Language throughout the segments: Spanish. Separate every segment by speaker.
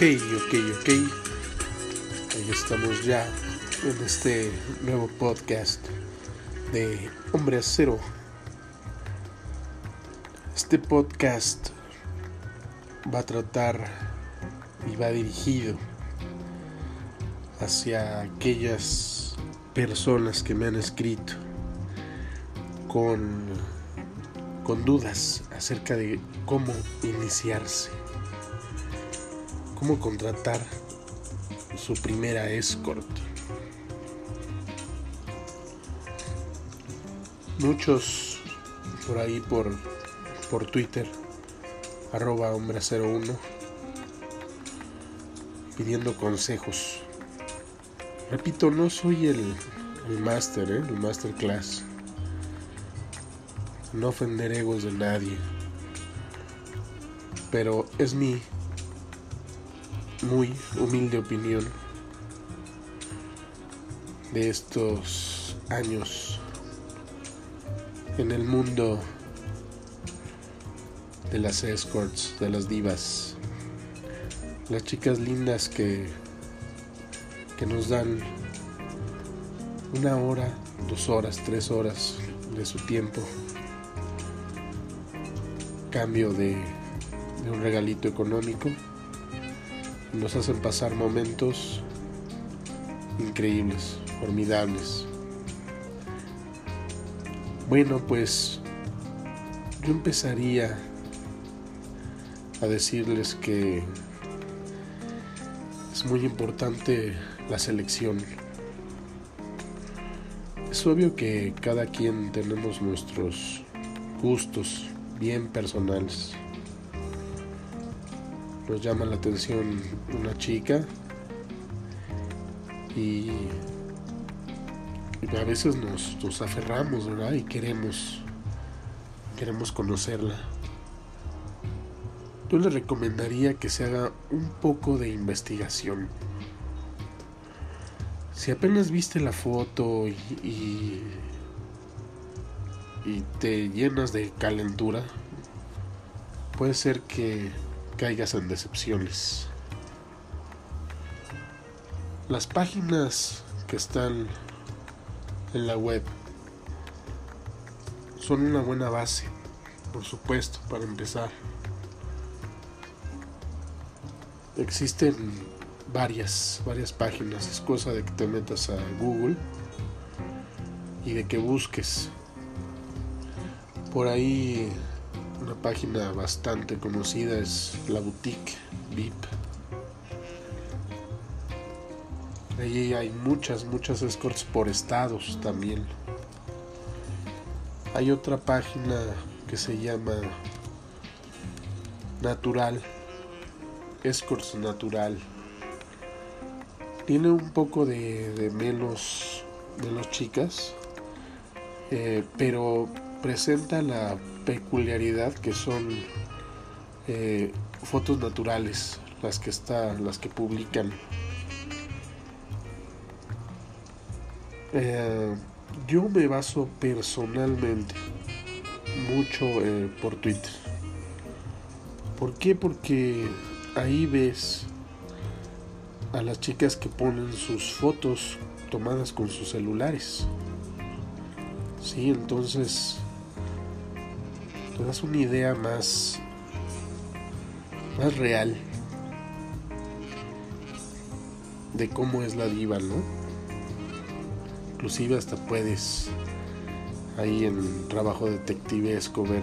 Speaker 1: Ok, ok, ok. Ahí estamos ya en este nuevo podcast de Hombre Acero. Este podcast va a tratar y va dirigido hacia aquellas personas que me han escrito con, con dudas acerca de cómo iniciarse cómo contratar su primera escort. Muchos por ahí por, por Twitter, arroba hombre01, pidiendo consejos. Repito, no soy el, el máster, ¿eh? el masterclass. No ofender egos de nadie. Pero es mi muy humilde opinión de estos años en el mundo de las escorts, de las divas, las chicas lindas que, que nos dan una hora, dos horas, tres horas de su tiempo, cambio de, de un regalito económico nos hacen pasar momentos increíbles, formidables. Bueno, pues yo empezaría a decirles que es muy importante la selección. Es obvio que cada quien tenemos nuestros gustos bien personales nos llama la atención una chica y, a veces nos, aferramos, ¿verdad? Y queremos, queremos conocerla. Yo le recomendaría que se haga un poco de investigación. Si apenas viste la foto y, y te llenas de calentura, puede ser que caigas en decepciones. Las páginas que están en la web son una buena base, por supuesto, para empezar. Existen varias, varias páginas, es cosa de que te metas a Google y de que busques. Por ahí una página bastante conocida es la boutique VIP. Allí hay muchas, muchas escorts por estados también. Hay otra página que se llama Natural, Escorts Natural. Tiene un poco de, de menos, chicas, eh, pero presenta la peculiaridad que son eh, fotos naturales las que están las que publican. Eh, yo me baso personalmente mucho eh, por Twitter. ¿por qué? porque ahí ves a las chicas que ponen sus fotos tomadas con sus celulares. Sí entonces te das una idea más, más real de cómo es la diva, ¿no? Inclusive hasta puedes ahí en trabajo detectivesco ver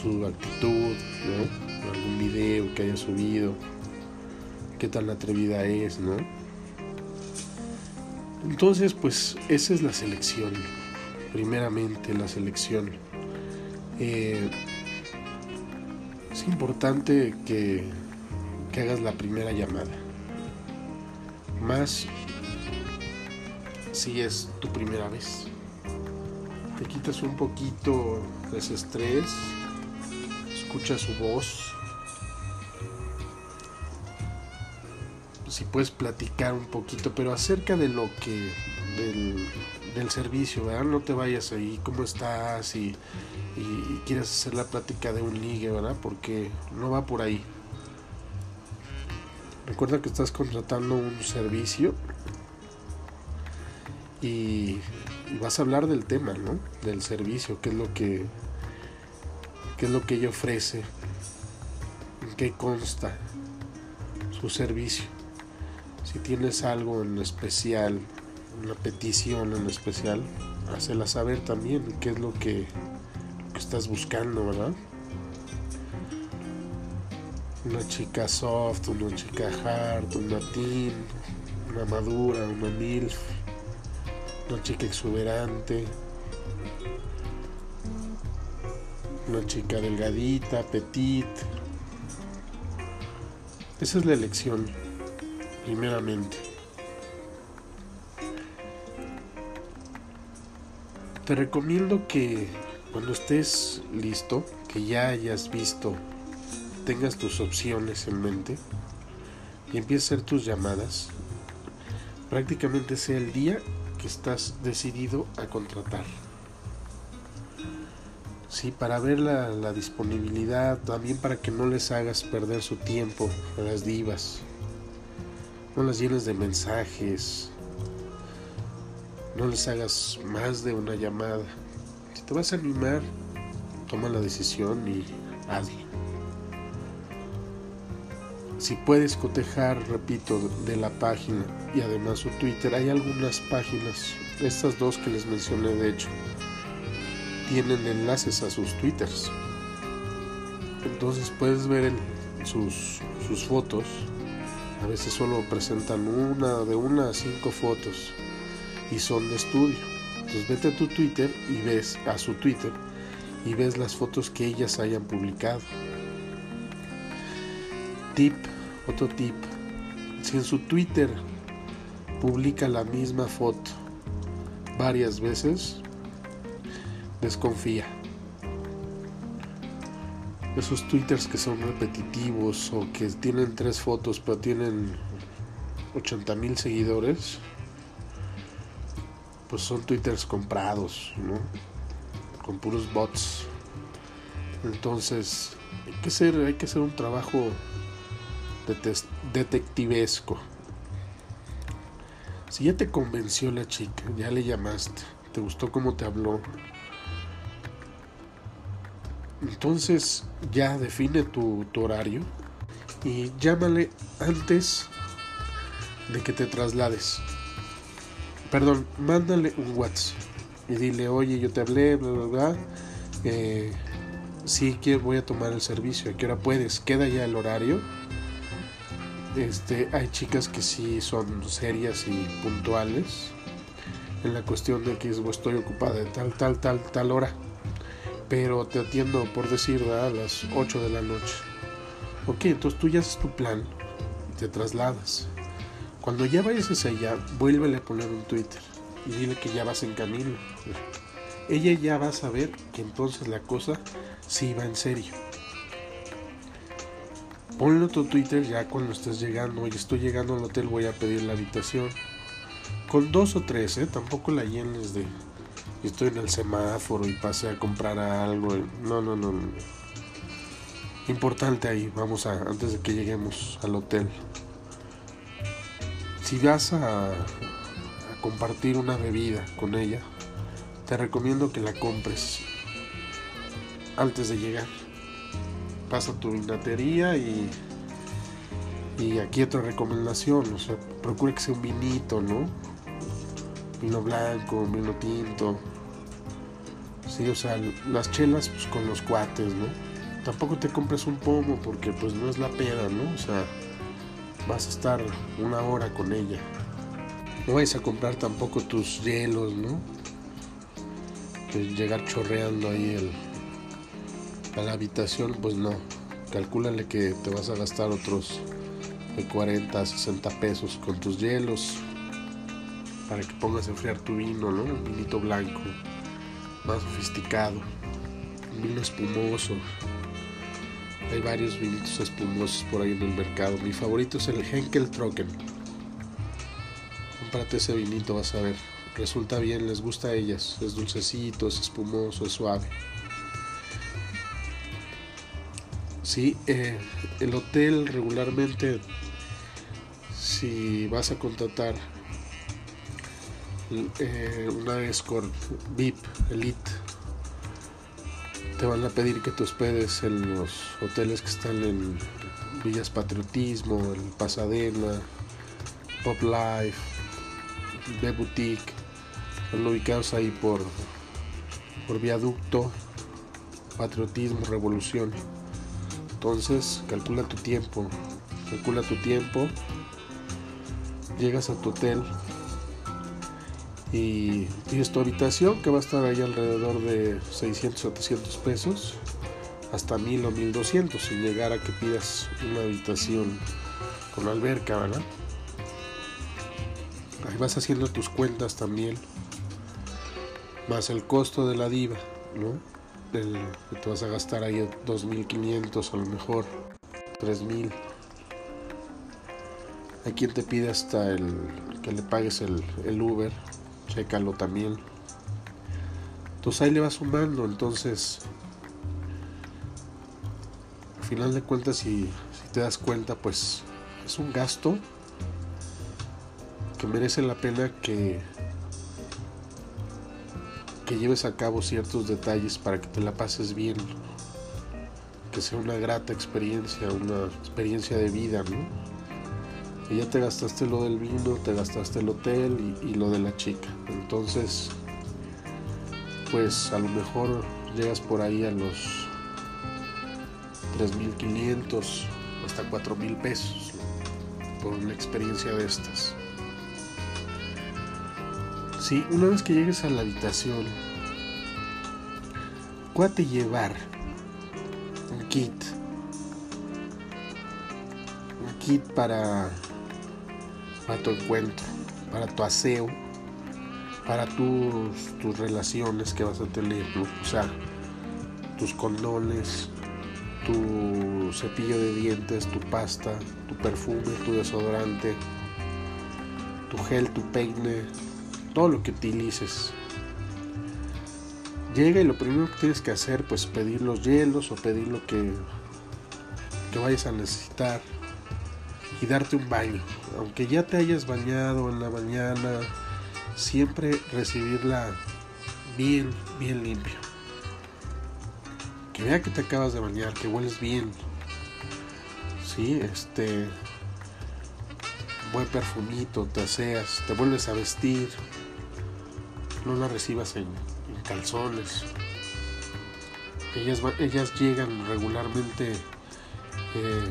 Speaker 1: su actitud, ¿no? algún video que haya subido, qué tan atrevida es, ¿no? Entonces, pues esa es la selección, primeramente la selección. Eh, es importante que, que hagas la primera llamada. Más si es tu primera vez. Te quitas un poquito de ese estrés, escucha su voz. Si puedes platicar un poquito, pero acerca de lo que del, servicio. No te vayas ahí, ¿cómo estás? Y, y, quieres hacer la plática de un ligue, ¿verdad? Porque no va por ahí. Recuerda que estás contratando un servicio y, vas a hablar del tema, ¿no? Del servicio, qué es lo que qué es lo que ella ofrece, en qué consta su servicio. Si tienes algo en especial, una petición en especial, hazla saber también qué es lo que, estás buscando, ¿verdad? Una chica soft, una chica hard, una teen, una madura, una milf, una chica exuberante, una chica delgadita, petit. Esa es la elección, primeramente. Te recomiendo que cuando estés listo, que ya hayas visto, tengas tus opciones en mente y empieces a hacer tus llamadas, prácticamente sea el día que estás decidido a contratar. Sí, para ver la, disponibilidad, también para que no les hagas perder su tiempo a las divas. No las llenes de mensajes. No les hagas más de una llamada. Si te vas a animar, toma la decisión y hazlo. Si puedes cotejar, repito, de la página y además su Twitter, hay algunas páginas, estas dos que les mencioné de hecho, tienen enlaces a sus twitters. Entonces puedes ver sus, sus fotos. A veces solo presentan una, de una a cinco fotos y son de estudio. Entonces vete a tu Twitter y ves a su Twitter y ves las fotos que ellas hayan publicado. Tip, otro tip. Si en su Twitter publica la misma foto varias veces, desconfía. Esos twitters que son repetitivos o que tienen tres fotos pero tienen 80 mil seguidores, pues son twitters comprados, ¿no? Con puros bots. Entonces, hay que hacer, hay que un trabajo detectivesco. Si ya te convenció la chica, ya le llamaste, te gustó cómo te habló, entonces ya define tu, horario y llámale antes de que te traslades. Perdón, mándale un WhatsApp y dile, oye, yo te hablé, bla, bla, bla. Eh, sí, que voy a tomar el servicio. ¿A qué hora puedes? Queda ya el horario. Este, hay chicas que sí son serias y puntuales en la cuestión de que estoy ocupada de tal, tal, tal, tal hora pero te atiendo por decir a las 8 de la noche. Ok, entonces tú ya haces tu plan y te trasladas. Cuando ya vayas hacia allá, vuélvele a poner un Twitter y dile que ya vas en camino. Ella ya va a saber que entonces la cosa sí va en serio. Ponle otro Twitter ya cuando estés llegando. Oye, estoy llegando al hotel, voy a pedir la habitación. Con dos o tres, ¿eh? Tampoco la llenes de, estoy en el semáforo y pasé a comprar algo. No, no, no, Importante ahí, vamos a, antes de que lleguemos al hotel. Si vas a, compartir una bebida con ella, te recomiendo que la compres antes de llegar. Pasa tu vinatería y, y aquí otra recomendación, o sea, procura que sea un vinito, ¿no? vino blanco, vino tinto. Sí, o sea, las chelas pues con los cuates, ¿no? Tampoco te compres un pomo porque pues no es la peda, ¿no? O sea, vas a estar una hora con ella. No vayas a comprar tampoco tus hielos, ¿no? Que llegar chorreando ahí el, a la habitación, pues no. Calcúlale que te vas a gastar otros de 40 a 60 pesos con tus hielos, para que pongas a enfriar tu vino, ¿no? Un vinito blanco, más sofisticado, un vino espumoso. Hay varios vinitos espumosos por ahí en el mercado. Mi favorito es el Henkel Trocken. Cómprate ese vinito, vas a ver. Resulta bien, les gusta a ellas. Es dulcecito, es espumoso, es suave. Sí, eh, el hotel regularmente si vas a contratar eh, una escort VIP Elite, te van a pedir que te hospedes en los hoteles que están en Villas Patriotismo, en Pasadena, Pop Life, B Boutique, están ubicados ahí por, por viaducto, patriotismo, revolución. Entonces, calcula tu tiempo, calcula tu tiempo, llegas a tu hotel y pides tu habitación que va a estar ahí alrededor de 600 700 pesos hasta 1000 o 1200 sin llegar a que pidas una habitación con alberca, ¿verdad? Ahí vas haciendo tus cuentas también, más el costo de la diva, ¿no? Que te vas a gastar ahí 2500 a lo mejor, 3000. Hay quien te pide hasta el que le pagues el Uber, chécalo también. Entonces ahí le vas sumando, entonces al final de cuentas si, si te das cuenta pues es un gasto que merece la pena que que lleves a cabo ciertos detalles para que te la pases bien, que sea una grata experiencia, una experiencia de vida, ¿no? Ya te gastaste lo del vino, te gastaste el hotel y, y lo de la chica. Entonces, pues a lo mejor llegas por ahí a los 3.500 hasta 4.000 pesos por una experiencia de estas. Sí, una vez que llegues a la habitación, acuérdate llevar un kit. Un kit para, para tu encuentro, para tu aseo, para tus, tus relaciones que vas a tener. O sea, tus condones, tu cepillo de dientes, tu pasta, tu perfume, tu desodorante, tu gel, tu peine, todo lo que utilices. Llega y lo primero que tienes que hacer, pues pedir los hielos o pedir lo que, que vayas a necesitar y darte un baño. Aunque ya te hayas bañado en la mañana, siempre recibirla bien, bien limpio. Que vea que te acabas de bañar, que hueles bien. Sí, este buen perfumito, te aseas, te vuelves a vestir, no la recibas en, en calzones. Ellas, ellas llegan regularmente eh,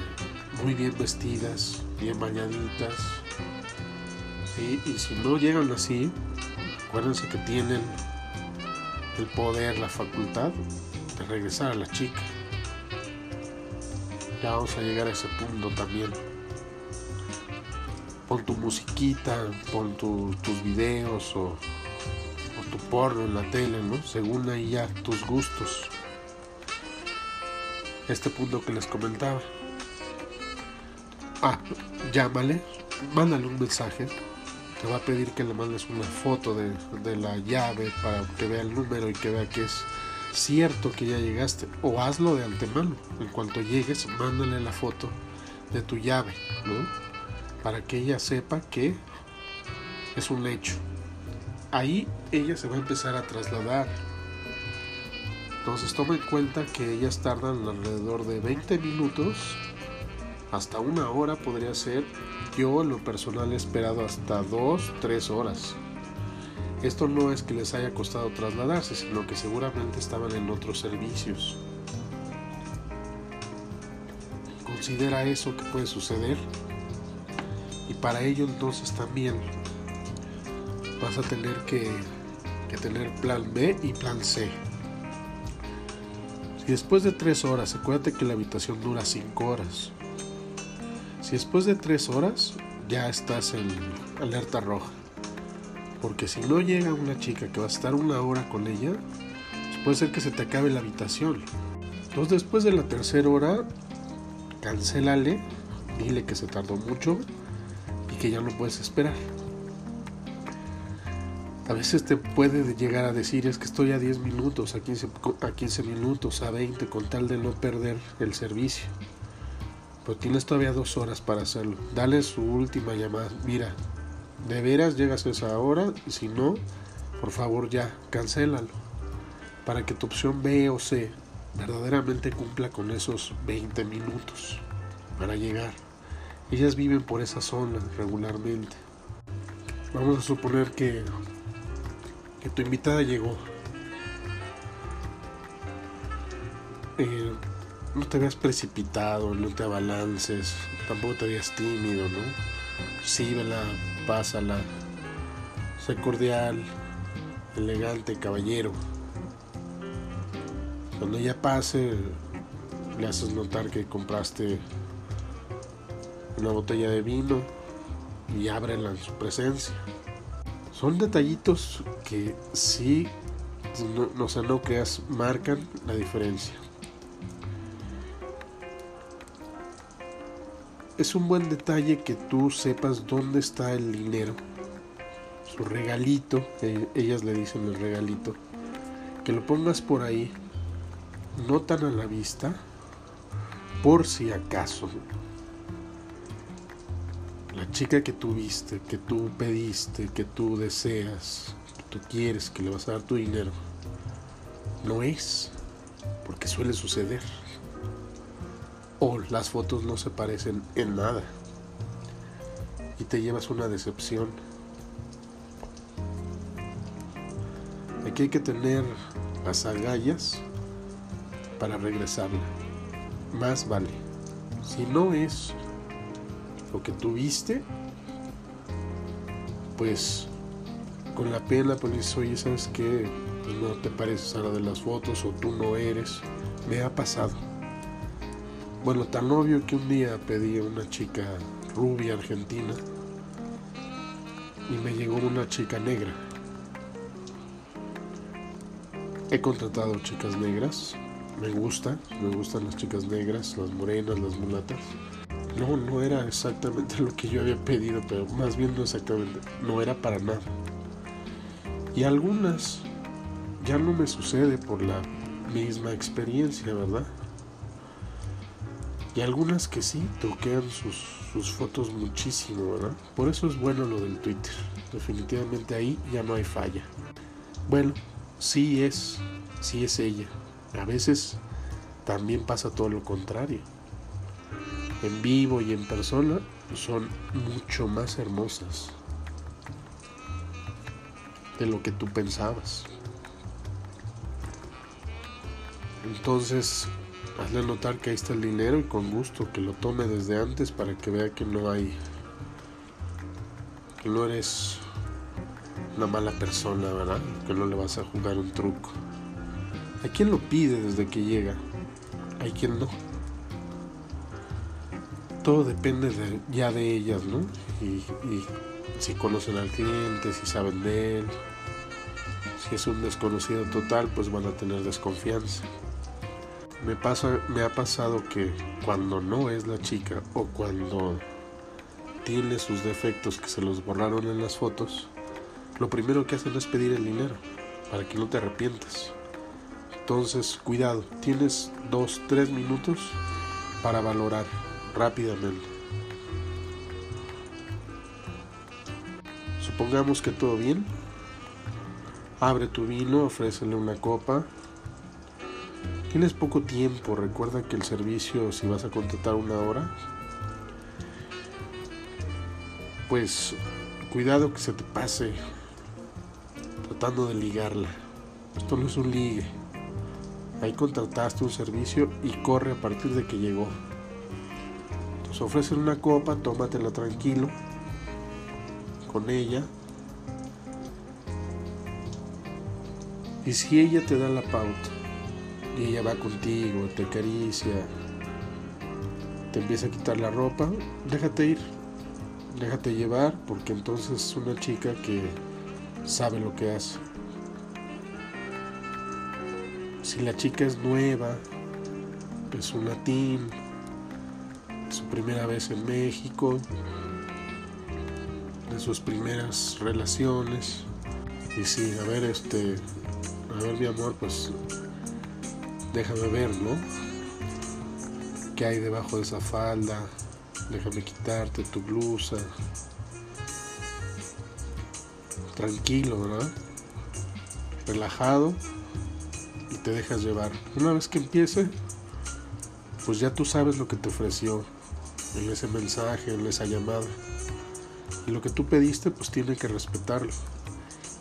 Speaker 1: muy bien vestidas, bien bañaditas. Y si no llegan así, acuérdense que tienen el poder, la facultad de regresar a la chica. Ya vamos a llegar a ese punto también. Pon tu musiquita, pon tu, tus videos o, tu porno en la tele. Según ahí ya tus gustos. Este punto que les comentaba. Ah, llámale, mándale un mensaje. Te va a pedir que le mandes una foto de, de la llave para que vea el número y que vea que es cierto que ya llegaste. O hazlo de antemano. En cuanto llegues, mándale la foto de tu llave, ¿no? Para que ella sepa que es un hecho. Ahí ella se va a empezar a trasladar. Entonces toma en cuenta que ellas tardan alrededor de 20 minutos hasta una hora podría ser. Yo en lo personal he esperado hasta 2, 3 horas. Esto no es que les haya costado trasladarse, sino que seguramente estaban en otros servicios. Considera eso que puede suceder. Y para ello entonces también vas a tener que, tener plan B y plan C. Si después de 3 horas, acuérdate que la habitación dura 5 horas. Si después de 3 horas ya estás en alerta roja. Porque si no llega una chica que va a estar una hora con ella, pues puede ser que se te acabe la habitación. Entonces después de la tercera hora, cancélale, dile que se tardó mucho y que ya no puedes esperar. A veces te puede llegar a decir es que estoy a 10 minutos, a 15, a 15 minutos, a 20, con tal de no perder el servicio. Pero tienes todavía dos horas para hacerlo. Dale su última llamada. Mira, de veras llegas a esa hora. Y si no, por favor ya, cancélalo. Para que tu opción B o C verdaderamente cumpla con esos 20 minutos para llegar. Ellas viven por esa zona regularmente. Vamos a suponer que, que tu invitada llegó. Eh, no te veas precipitado, no te abalances, tampoco te veas tímido, ¿no? Síbela, pásala, sé cordial, elegante, caballero. Cuando ella pase, le haces notar que compraste una botella de vino y ábrela en su presencia. Son detallitos que sí, no, no, sé, no creas, marcan la diferencia. Es un buen detalle que tú sepas dónde está el dinero, su regalito, eh, ellas le dicen el regalito, que lo pongas por ahí, no tan a la vista, por si acaso. La chica que tú viste, que tú pediste, que tú deseas, que tú quieres, que le vas a dar tu dinero, no es, porque suele suceder. O las fotos no se parecen en nada y te llevas una decepción. Aquí hay que tener las agallas para regresarla. Más vale. Si no es lo que tuviste, pues con la pena pues dices, oye, ¿sabes qué? Pues no te pareces a la de las fotos o tú no eres. Me ha pasado. Bueno, tan obvio que un día pedí a una chica rubia argentina y me llegó una chica negra. He contratado chicas negras, me gusta, me gustan las chicas negras, las morenas, las mulatas. No, no era exactamente lo que yo había pedido, pero más bien no exactamente, no era para nada. Y algunas ya no me sucede por la misma experiencia, ¿verdad? Y algunas que sí toquean sus, sus fotos muchísimo, ¿verdad? Por eso es bueno lo del Twitter. Definitivamente ahí ya no hay falla. Bueno, sí es, sí es ella. A veces también pasa todo lo contrario en vivo y en persona son mucho más hermosas de lo que tú pensabas. Entonces, hazle notar que ahí está el dinero y con gusto que lo tome desde antes para que vea que no hay, que no eres una mala persona, ¿verdad? Que no le vas a jugar un truco. Hay quien lo pide desde que llega, hay quien no todo depende ya de ellas, ¿no? Y, si conocen al cliente, si saben de él. Si es un desconocido total, pues van a tener desconfianza. Me, pasa, me ha pasado que cuando no es la chica o cuando tiene sus defectos que se los borraron en las fotos, lo primero que hacen es pedir el dinero para que no te arrepientas. Entonces, cuidado, tienes dos, tres minutos para valorar rápidamente. Supongamos que todo bien. Abre tu vino, ofrécele una copa. Tienes poco tiempo, recuerda que el servicio, si vas a contratar una hora, pues cuidado que se te pase tratando de ligarla. Esto no es un ligue. Ahí contrataste un servicio y corre a partir de que llegó ofrecen una copa, tómatela tranquilo con ella. Y si ella te da la pauta y ella va contigo, te acaricia, te empieza a quitar la ropa, déjate ir, déjate llevar, porque entonces es una chica que sabe lo que hace. Si la chica es nueva, es una teen, su primera vez en México, de sus primeras relaciones. Y sí, a ver, este, a ver mi amor, pues déjame ver, ¿no? qué hay debajo de esa falda, déjame quitarte tu blusa. Tranquilo, ¿verdad? Relajado y te dejas llevar. Una vez que empiece, pues ya tú sabes lo que te ofreció en ese mensaje, en esa llamada. Y lo que tú pediste, pues tiene que respetarlo.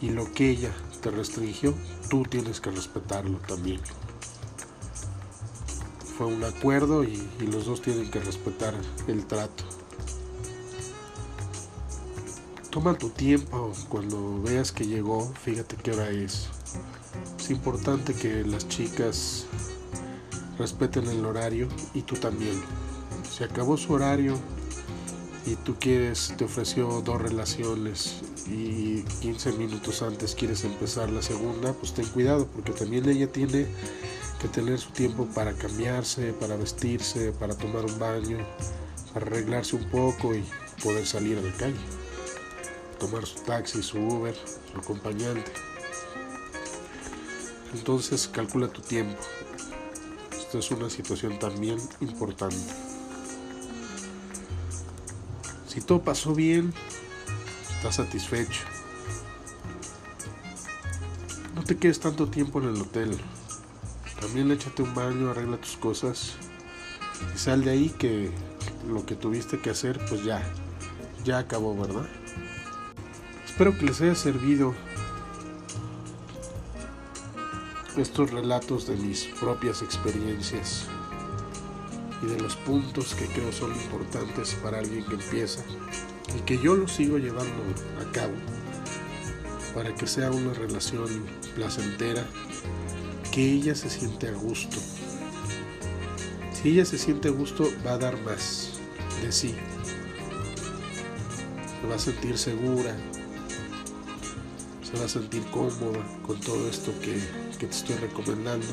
Speaker 1: Y lo que ella te restringió, tú tienes que respetarlo también. Fue un acuerdo y, los dos tienen que respetar el trato. Toma tu tiempo cuando veas que llegó, fíjate qué hora es. Es importante que las chicas respeten el horario y tú también. Se acabó su horario y tú quieres, te ofreció dos relaciones y 15 minutos antes quieres empezar la segunda, pues ten cuidado porque también ella tiene que tener su tiempo para cambiarse, para vestirse, para tomar un baño, para arreglarse un poco y poder salir a la calle. Tomar su taxi, su Uber, su acompañante. Entonces calcula tu tiempo. Esta es una situación también importante. Si todo pasó bien, estás satisfecho. No te quedes tanto tiempo en el hotel. También échate un baño, arregla tus cosas y sal de ahí que lo que tuviste que hacer pues ya, ya acabó, ¿verdad? Espero que les haya servido estos relatos de mis propias experiencias y de los puntos que creo son importantes para alguien que empieza y que yo lo sigo llevando a cabo para que sea una relación placentera, que ella se siente a gusto. Si ella se siente a gusto, va a dar más de sí. Se va a sentir segura, se va a sentir cómoda con todo esto que, te estoy recomendando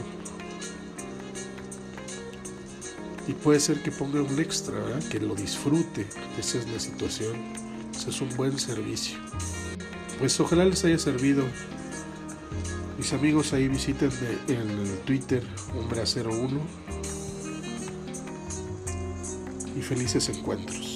Speaker 1: y puede ser que ponga un extra, que lo disfrute. Esa es la situación. Ese es un buen servicio. Pues ojalá les haya servido. Mis amigos ahí visítenme en Twitter, hombre 01 y felices encuentros.